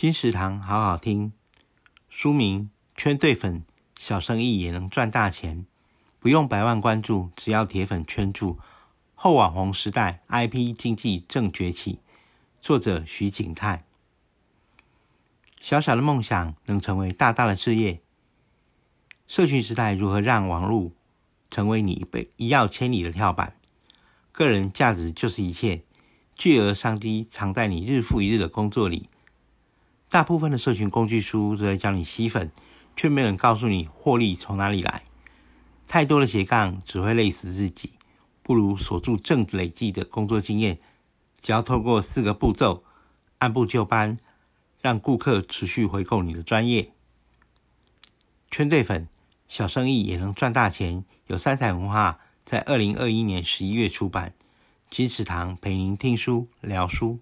金石堂好好听，书名《圈对粉，小生意也能赚大钱》，不用百万关注，只要铁粉圈住。后网红时代，IP 经济正崛起。作者徐景泰。小小的梦想能成为大大的事业。社群时代如何让网络成为你一跃千里的跳板？个人价值就是一切，巨额商机藏在你日复一日的工作里。大部分的社群工具书都在教你吸粉，却没人告诉你获利从哪里来。太多的斜杠只会累死自己，不如锁住正累积的工作经验。只要透过四个步骤，按部就班，让顾客持续回购你的专业。圈对粉，小生意也能赚大钱。有三彩文化在二零二一年十一月出版。金石堂陪您听书聊书。